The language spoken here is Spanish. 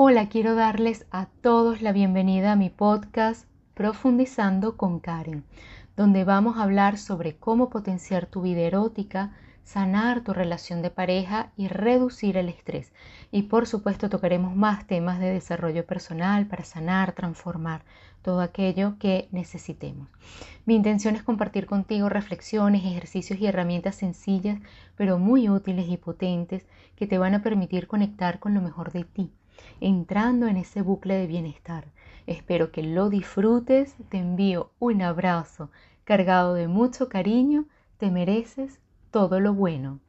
Hola, quiero darles a todos la bienvenida a mi podcast Profundizando con Karen, donde vamos a hablar sobre cómo potenciar tu vida erótica, sanar tu relación de pareja y reducir el estrés. Y por supuesto tocaremos más temas de desarrollo personal para sanar, transformar todo aquello que necesitemos. Mi intención es compartir contigo reflexiones, ejercicios y herramientas sencillas, pero muy útiles y potentes que te van a permitir conectar con lo mejor de ti entrando en ese bucle de bienestar. Espero que lo disfrutes, te envío un abrazo cargado de mucho cariño, te mereces todo lo bueno.